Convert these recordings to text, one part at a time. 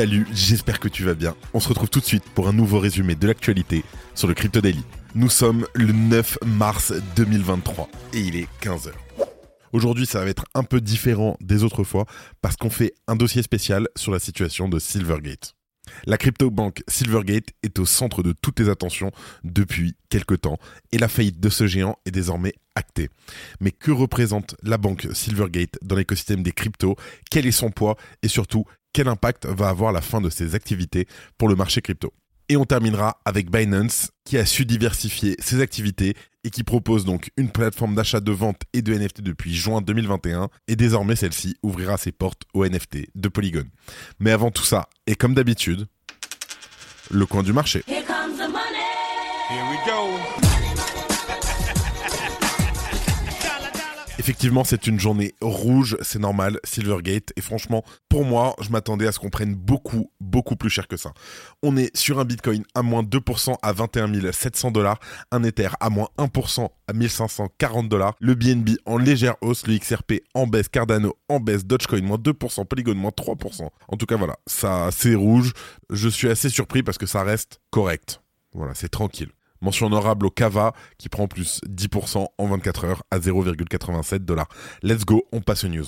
Salut, j'espère que tu vas bien. On se retrouve tout de suite pour un nouveau résumé de l'actualité sur le Crypto Daily. Nous sommes le 9 mars 2023 et il est 15h. Aujourd'hui, ça va être un peu différent des autres fois parce qu'on fait un dossier spécial sur la situation de Silvergate. La crypto-banque Silvergate est au centre de toutes les attentions depuis quelque temps et la faillite de ce géant est désormais actée. Mais que représente la banque Silvergate dans l'écosystème des cryptos? Quel est son poids? Et surtout, quel impact va avoir la fin de ses activités pour le marché crypto. Et on terminera avec Binance qui a su diversifier ses activités et qui propose donc une plateforme d'achat de vente et de NFT depuis juin 2021 et désormais celle-ci ouvrira ses portes aux NFT de Polygon. Mais avant tout ça, et comme d'habitude, le coin du marché. Here comes the money. Here we go. Effectivement, c'est une journée rouge, c'est normal, Silvergate. Et franchement, pour moi, je m'attendais à ce qu'on prenne beaucoup, beaucoup plus cher que ça. On est sur un Bitcoin à moins 2% à 21 700 dollars, un Ether à moins 1% à 1540 dollars, le BNB en légère hausse, le XRP en baisse, Cardano en baisse, Dogecoin moins 2%, Polygon moins 3%. En tout cas, voilà, ça, c'est rouge. Je suis assez surpris parce que ça reste correct. Voilà, c'est tranquille. Mention honorable au Kava qui prend plus 10% en 24 heures à 0,87 dollars. Let's go, on passe aux news.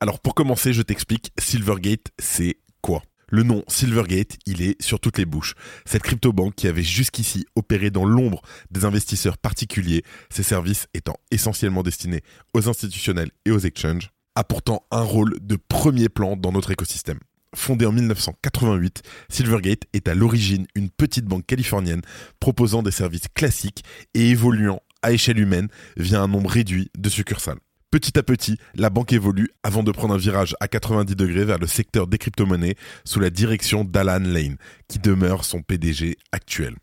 Alors pour commencer, je t'explique, Silvergate, c'est quoi? Le nom Silvergate, il est sur toutes les bouches. Cette crypto-banque qui avait jusqu'ici opéré dans l'ombre des investisseurs particuliers, ses services étant essentiellement destinés aux institutionnels et aux exchanges, a pourtant un rôle de premier plan dans notre écosystème. Fondée en 1988, Silvergate est à l'origine une petite banque californienne proposant des services classiques et évoluant à échelle humaine via un nombre réduit de succursales. Petit à petit, la banque évolue avant de prendre un virage à 90 degrés vers le secteur des crypto-monnaies sous la direction d'Alan Lane, qui demeure son PDG actuel.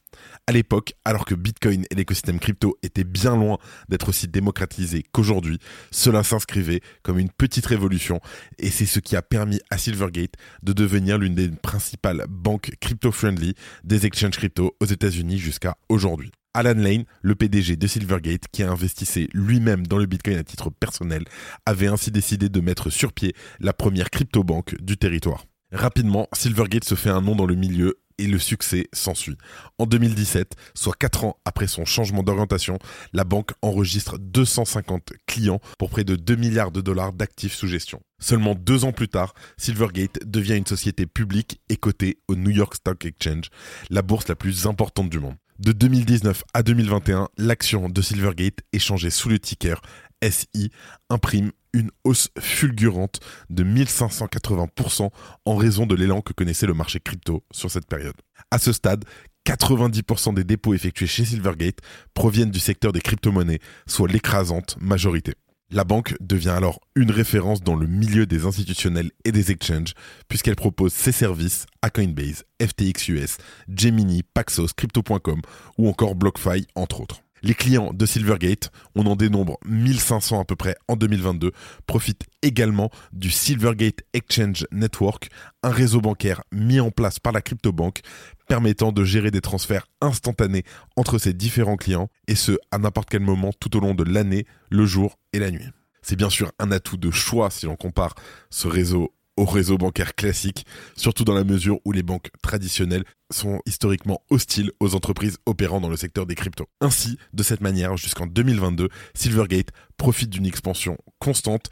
À l'époque, alors que Bitcoin et l'écosystème crypto étaient bien loin d'être aussi démocratisés qu'aujourd'hui, cela s'inscrivait comme une petite révolution et c'est ce qui a permis à Silvergate de devenir l'une des principales banques crypto-friendly des exchanges crypto aux États-Unis jusqu'à aujourd'hui. Alan Lane, le PDG de Silvergate, qui a investissé lui-même dans le Bitcoin à titre personnel, avait ainsi décidé de mettre sur pied la première crypto-banque du territoire. Rapidement, Silvergate se fait un nom dans le milieu et le succès s'ensuit. En 2017, soit 4 ans après son changement d'orientation, la banque enregistre 250 clients pour près de 2 milliards de dollars d'actifs sous gestion. Seulement deux ans plus tard, Silvergate devient une société publique et cotée au New York Stock Exchange, la bourse la plus importante du monde. De 2019 à 2021, l'action de Silvergate échangée sous le ticker SI imprime une hausse fulgurante de 1580% en raison de l'élan que connaissait le marché crypto sur cette période. À ce stade, 90% des dépôts effectués chez Silvergate proviennent du secteur des crypto-monnaies, soit l'écrasante majorité. La banque devient alors une référence dans le milieu des institutionnels et des exchanges, puisqu'elle propose ses services à Coinbase, FTX US, Gemini, Paxos, Crypto.com ou encore BlockFi, entre autres. Les clients de Silvergate, on en dénombre 1500 à peu près en 2022, profitent également du Silvergate Exchange Network, un réseau bancaire mis en place par la cryptobanque permettant de gérer des transferts instantanés entre ses différents clients, et ce à n'importe quel moment tout au long de l'année, le jour et la nuit. C'est bien sûr un atout de choix si l'on compare ce réseau au réseau bancaire classique, surtout dans la mesure où les banques traditionnelles sont historiquement hostiles aux entreprises opérant dans le secteur des cryptos. Ainsi, de cette manière, jusqu'en 2022, Silvergate profite d'une expansion constante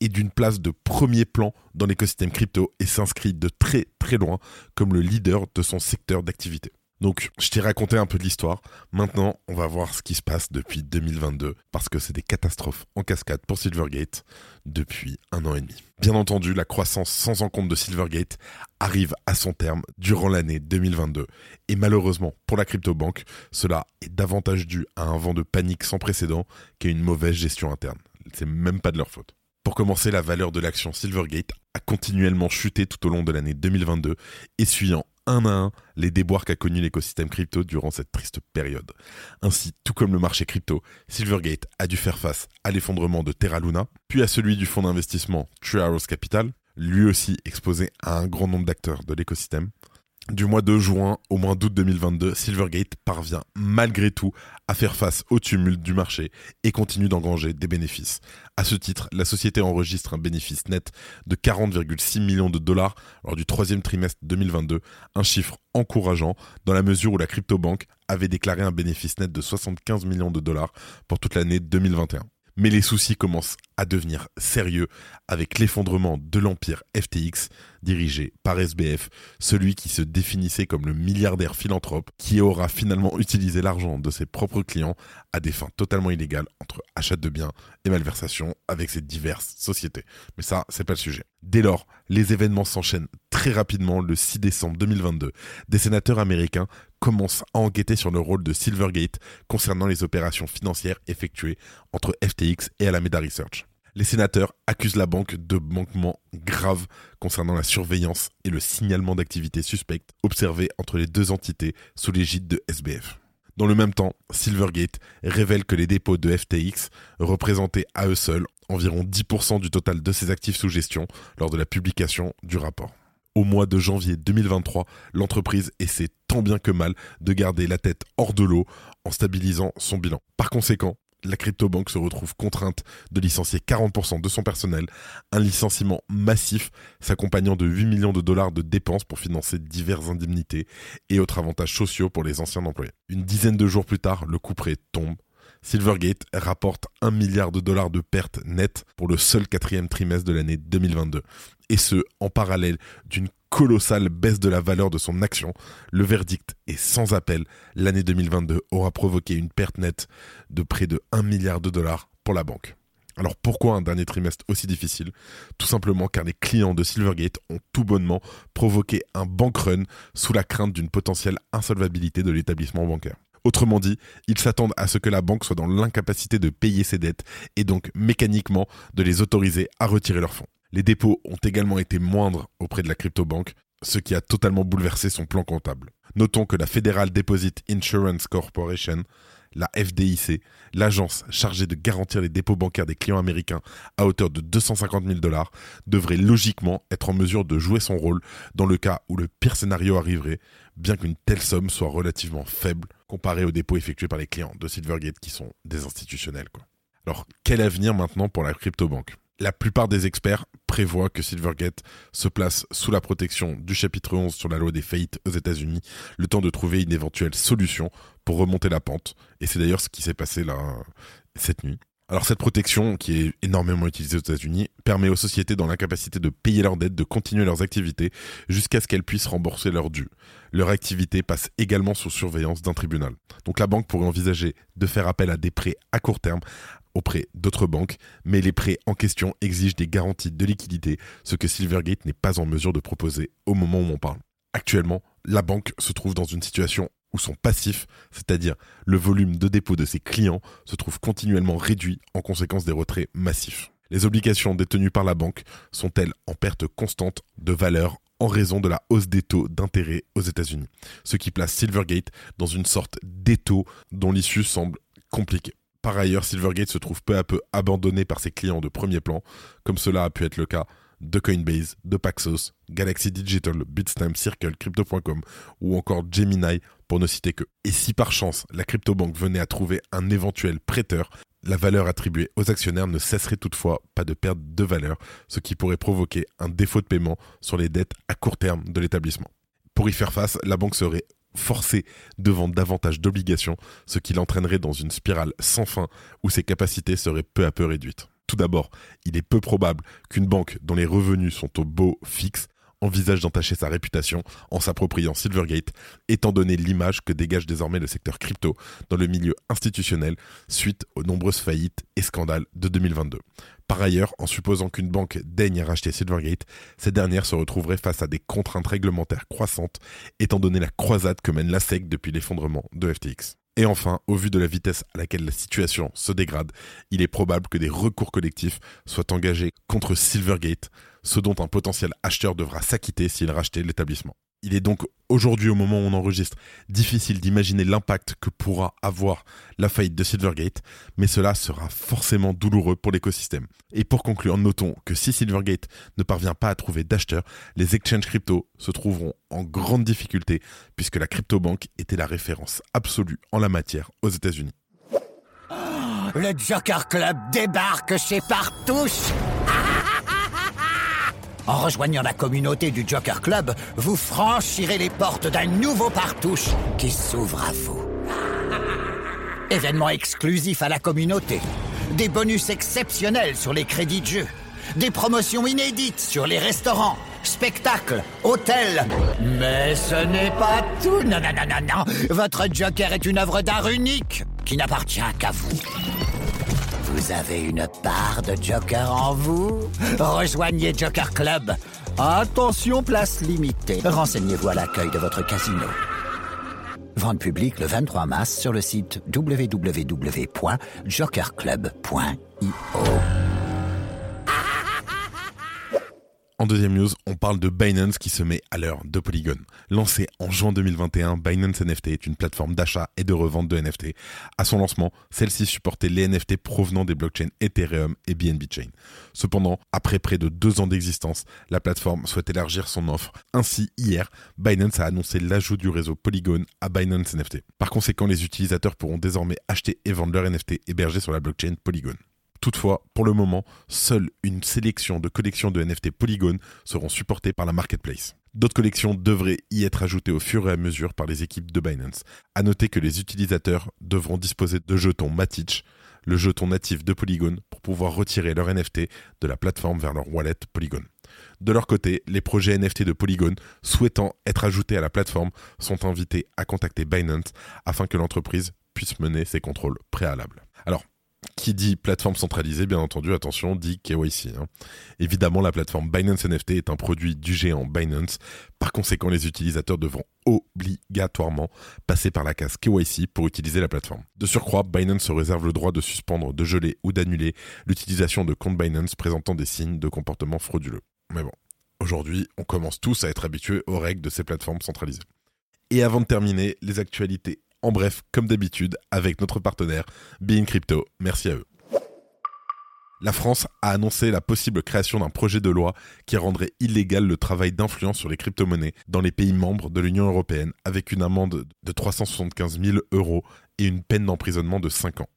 et d'une place de premier plan dans l'écosystème crypto et s'inscrit de très très loin comme le leader de son secteur d'activité. Donc, je t'ai raconté un peu de l'histoire. Maintenant, on va voir ce qui se passe depuis 2022, parce que c'est des catastrophes en cascade pour Silvergate depuis un an et demi. Bien entendu, la croissance sans en compte de Silvergate arrive à son terme durant l'année 2022. Et malheureusement, pour la crypto-banque, cela est davantage dû à un vent de panique sans précédent qu'à une mauvaise gestion interne. C'est même pas de leur faute. Pour commencer, la valeur de l'action Silvergate a continuellement chuté tout au long de l'année 2022, essuyant un à un les déboires qu'a connus l'écosystème crypto durant cette triste période. Ainsi, tout comme le marché crypto, Silvergate a dû faire face à l'effondrement de Terra Luna, puis à celui du fonds d'investissement True Arrows Capital, lui aussi exposé à un grand nombre d'acteurs de l'écosystème, du mois de juin au mois d'août 2022, Silvergate parvient malgré tout à faire face au tumulte du marché et continue d'engranger des bénéfices. À ce titre, la société enregistre un bénéfice net de 40,6 millions de dollars lors du troisième trimestre 2022, un chiffre encourageant dans la mesure où la crypto-banque avait déclaré un bénéfice net de 75 millions de dollars pour toute l'année 2021. Mais les soucis commencent à devenir sérieux avec l'effondrement de l'empire FTX dirigé par SBF, celui qui se définissait comme le milliardaire philanthrope qui aura finalement utilisé l'argent de ses propres clients à des fins totalement illégales entre achat de biens et malversation avec ses diverses sociétés. Mais ça, c'est pas le sujet. Dès lors, les événements s'enchaînent très rapidement le 6 décembre 2022. Des sénateurs américains commencent à enquêter sur le rôle de Silvergate concernant les opérations financières effectuées entre FTX et Alameda Research. Les sénateurs accusent la banque de manquements graves concernant la surveillance et le signalement d'activités suspectes observées entre les deux entités sous l'égide de SBF. Dans le même temps, Silvergate révèle que les dépôts de FTX représentaient à eux seuls environ 10% du total de ses actifs sous gestion lors de la publication du rapport au mois de janvier 2023, l'entreprise essaie tant bien que mal de garder la tête hors de l'eau en stabilisant son bilan. Par conséquent, la crypto-banque se retrouve contrainte de licencier 40% de son personnel, un licenciement massif s'accompagnant de 8 millions de dollars de dépenses pour financer diverses indemnités et autres avantages sociaux pour les anciens employés. Une dizaine de jours plus tard, le coup près tombe Silvergate rapporte 1 milliard de dollars de pertes nettes pour le seul quatrième trimestre de l'année 2022. Et ce, en parallèle d'une colossale baisse de la valeur de son action. Le verdict est sans appel. L'année 2022 aura provoqué une perte nette de près de 1 milliard de dollars pour la banque. Alors pourquoi un dernier trimestre aussi difficile? Tout simplement car les clients de Silvergate ont tout bonnement provoqué un bank run sous la crainte d'une potentielle insolvabilité de l'établissement bancaire. Autrement dit, ils s'attendent à ce que la banque soit dans l'incapacité de payer ses dettes et donc mécaniquement de les autoriser à retirer leurs fonds. Les dépôts ont également été moindres auprès de la crypto-banque, ce qui a totalement bouleversé son plan comptable. Notons que la Federal Deposit Insurance Corporation, la FDIC, l'agence chargée de garantir les dépôts bancaires des clients américains à hauteur de 250 000 dollars, devrait logiquement être en mesure de jouer son rôle dans le cas où le pire scénario arriverait, bien qu'une telle somme soit relativement faible comparée aux dépôts effectués par les clients de Silvergate qui sont des institutionnels. Alors, quel avenir maintenant pour la crypto-banque? La plupart des experts prévoient que Silvergate se place sous la protection du chapitre 11 sur la loi des faillites aux États-Unis, le temps de trouver une éventuelle solution pour remonter la pente. Et c'est d'ailleurs ce qui s'est passé là cette nuit. Alors cette protection, qui est énormément utilisée aux États-Unis, permet aux sociétés dans l'incapacité de payer leurs dettes de continuer leurs activités jusqu'à ce qu'elles puissent rembourser leurs dû. Leur activité passe également sous surveillance d'un tribunal. Donc la banque pourrait envisager de faire appel à des prêts à court terme auprès d'autres banques, mais les prêts en question exigent des garanties de liquidité, ce que Silvergate n'est pas en mesure de proposer au moment où on parle. Actuellement, la banque se trouve dans une situation où son passif, c'est-à-dire le volume de dépôt de ses clients, se trouve continuellement réduit en conséquence des retraits massifs. Les obligations détenues par la banque sont-elles en perte constante de valeur en raison de la hausse des taux d'intérêt aux États-Unis, ce qui place Silvergate dans une sorte d'étau dont l'issue semble compliquée. Par ailleurs, Silvergate se trouve peu à peu abandonné par ses clients de premier plan, comme cela a pu être le cas de Coinbase, de Paxos, Galaxy Digital, Bitstamp, Circle, Crypto.com ou encore Gemini pour ne citer que. Et si par chance la crypto-banque venait à trouver un éventuel prêteur, la valeur attribuée aux actionnaires ne cesserait toutefois pas de perdre de valeur, ce qui pourrait provoquer un défaut de paiement sur les dettes à court terme de l'établissement. Pour y faire face, la banque serait forcé de vendre davantage d'obligations, ce qui l'entraînerait dans une spirale sans fin où ses capacités seraient peu à peu réduites. Tout d'abord, il est peu probable qu'une banque dont les revenus sont au beau fixe envisage d'entacher sa réputation en s'appropriant Silvergate, étant donné l'image que dégage désormais le secteur crypto dans le milieu institutionnel suite aux nombreuses faillites et scandales de 2022. Par ailleurs, en supposant qu'une banque daigne racheter Silvergate, cette dernière se retrouverait face à des contraintes réglementaires croissantes, étant donné la croisade que mène la SEC depuis l'effondrement de FTX. Et enfin, au vu de la vitesse à laquelle la situation se dégrade, il est probable que des recours collectifs soient engagés contre Silvergate, ce dont un potentiel acheteur devra s'acquitter s'il rachetait l'établissement. Il est donc aujourd'hui, au moment où on enregistre, difficile d'imaginer l'impact que pourra avoir la faillite de Silvergate, mais cela sera forcément douloureux pour l'écosystème. Et pour conclure, notons que si Silvergate ne parvient pas à trouver d'acheteurs, les exchanges crypto se trouveront en grande difficulté puisque la crypto-banque était la référence absolue en la matière aux États-Unis. Le Joker Club débarque chez Partouche En rejoignant la communauté du Joker Club, vous franchirez les portes d'un nouveau Partouche qui s'ouvre à vous. Événements exclusifs à la communauté, des bonus exceptionnels sur les crédits de jeu, des promotions inédites sur les restaurants, spectacles, hôtels. Mais ce n'est pas tout. Non, non, non, non, non. Votre Joker est une œuvre d'art unique qui n'appartient qu'à vous. Vous avez une part de Joker en vous? Rejoignez Joker Club. Attention, place limitée. Renseignez-vous à l'accueil de votre casino. Vente publique le 23 mars sur le site www.jokerclub.io. En deuxième news, on parle de Binance qui se met à l'heure de Polygon. Lancé en juin 2021, Binance NFT est une plateforme d'achat et de revente de NFT. À son lancement, celle-ci supportait les NFT provenant des blockchains Ethereum et BNB Chain. Cependant, après près de deux ans d'existence, la plateforme souhaite élargir son offre. Ainsi, hier, Binance a annoncé l'ajout du réseau Polygon à Binance NFT. Par conséquent, les utilisateurs pourront désormais acheter et vendre leurs NFT hébergés sur la blockchain Polygon. Toutefois, pour le moment, seule une sélection de collections de NFT Polygon seront supportées par la marketplace. D'autres collections devraient y être ajoutées au fur et à mesure par les équipes de Binance. À noter que les utilisateurs devront disposer de jetons Matic, le jeton natif de Polygon, pour pouvoir retirer leur NFT de la plateforme vers leur wallet Polygon. De leur côté, les projets NFT de Polygon souhaitant être ajoutés à la plateforme sont invités à contacter Binance afin que l'entreprise puisse mener ses contrôles préalables. Qui dit plateforme centralisée, bien entendu, attention, dit KYC. Hein. Évidemment, la plateforme Binance NFT est un produit du géant Binance. Par conséquent, les utilisateurs devront obligatoirement passer par la case KYC pour utiliser la plateforme. De surcroît, Binance se réserve le droit de suspendre, de geler ou d'annuler l'utilisation de comptes Binance présentant des signes de comportement frauduleux. Mais bon, aujourd'hui, on commence tous à être habitués aux règles de ces plateformes centralisées. Et avant de terminer, les actualités en bref, comme d'habitude, avec notre partenaire Being Crypto. Merci à eux. La France a annoncé la possible création d'un projet de loi qui rendrait illégal le travail d'influence sur les crypto-monnaies dans les pays membres de l'Union européenne avec une amende de 375 000 euros et une peine d'emprisonnement de 5 ans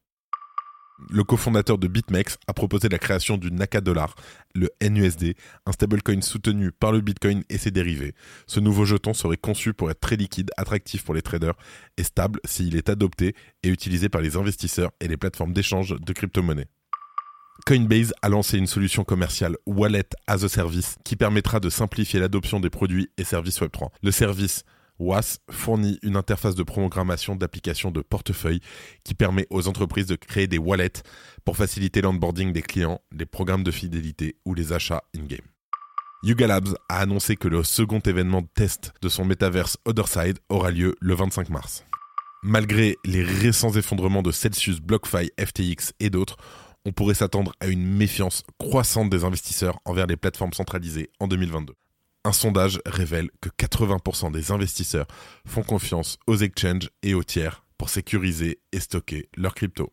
le cofondateur de BitMEX a proposé la création du Naka Dollar, le NUSD, un stablecoin soutenu par le Bitcoin et ses dérivés. Ce nouveau jeton serait conçu pour être très liquide, attractif pour les traders et stable s'il est adopté et utilisé par les investisseurs et les plateformes d'échange de crypto-monnaies. Coinbase a lancé une solution commerciale Wallet as a Service qui permettra de simplifier l'adoption des produits et services Web3. Le service WAS fournit une interface de programmation d'applications de portefeuille qui permet aux entreprises de créer des wallets pour faciliter l'onboarding des clients, les programmes de fidélité ou les achats in-game. Yuga Labs a annoncé que le second événement de test de son métaverse Otherside aura lieu le 25 mars. Malgré les récents effondrements de Celsius, BlockFi, FTX et d'autres, on pourrait s'attendre à une méfiance croissante des investisseurs envers les plateformes centralisées en 2022. Un sondage révèle que 80% des investisseurs font confiance aux exchanges et aux tiers pour sécuriser et stocker leurs cryptos.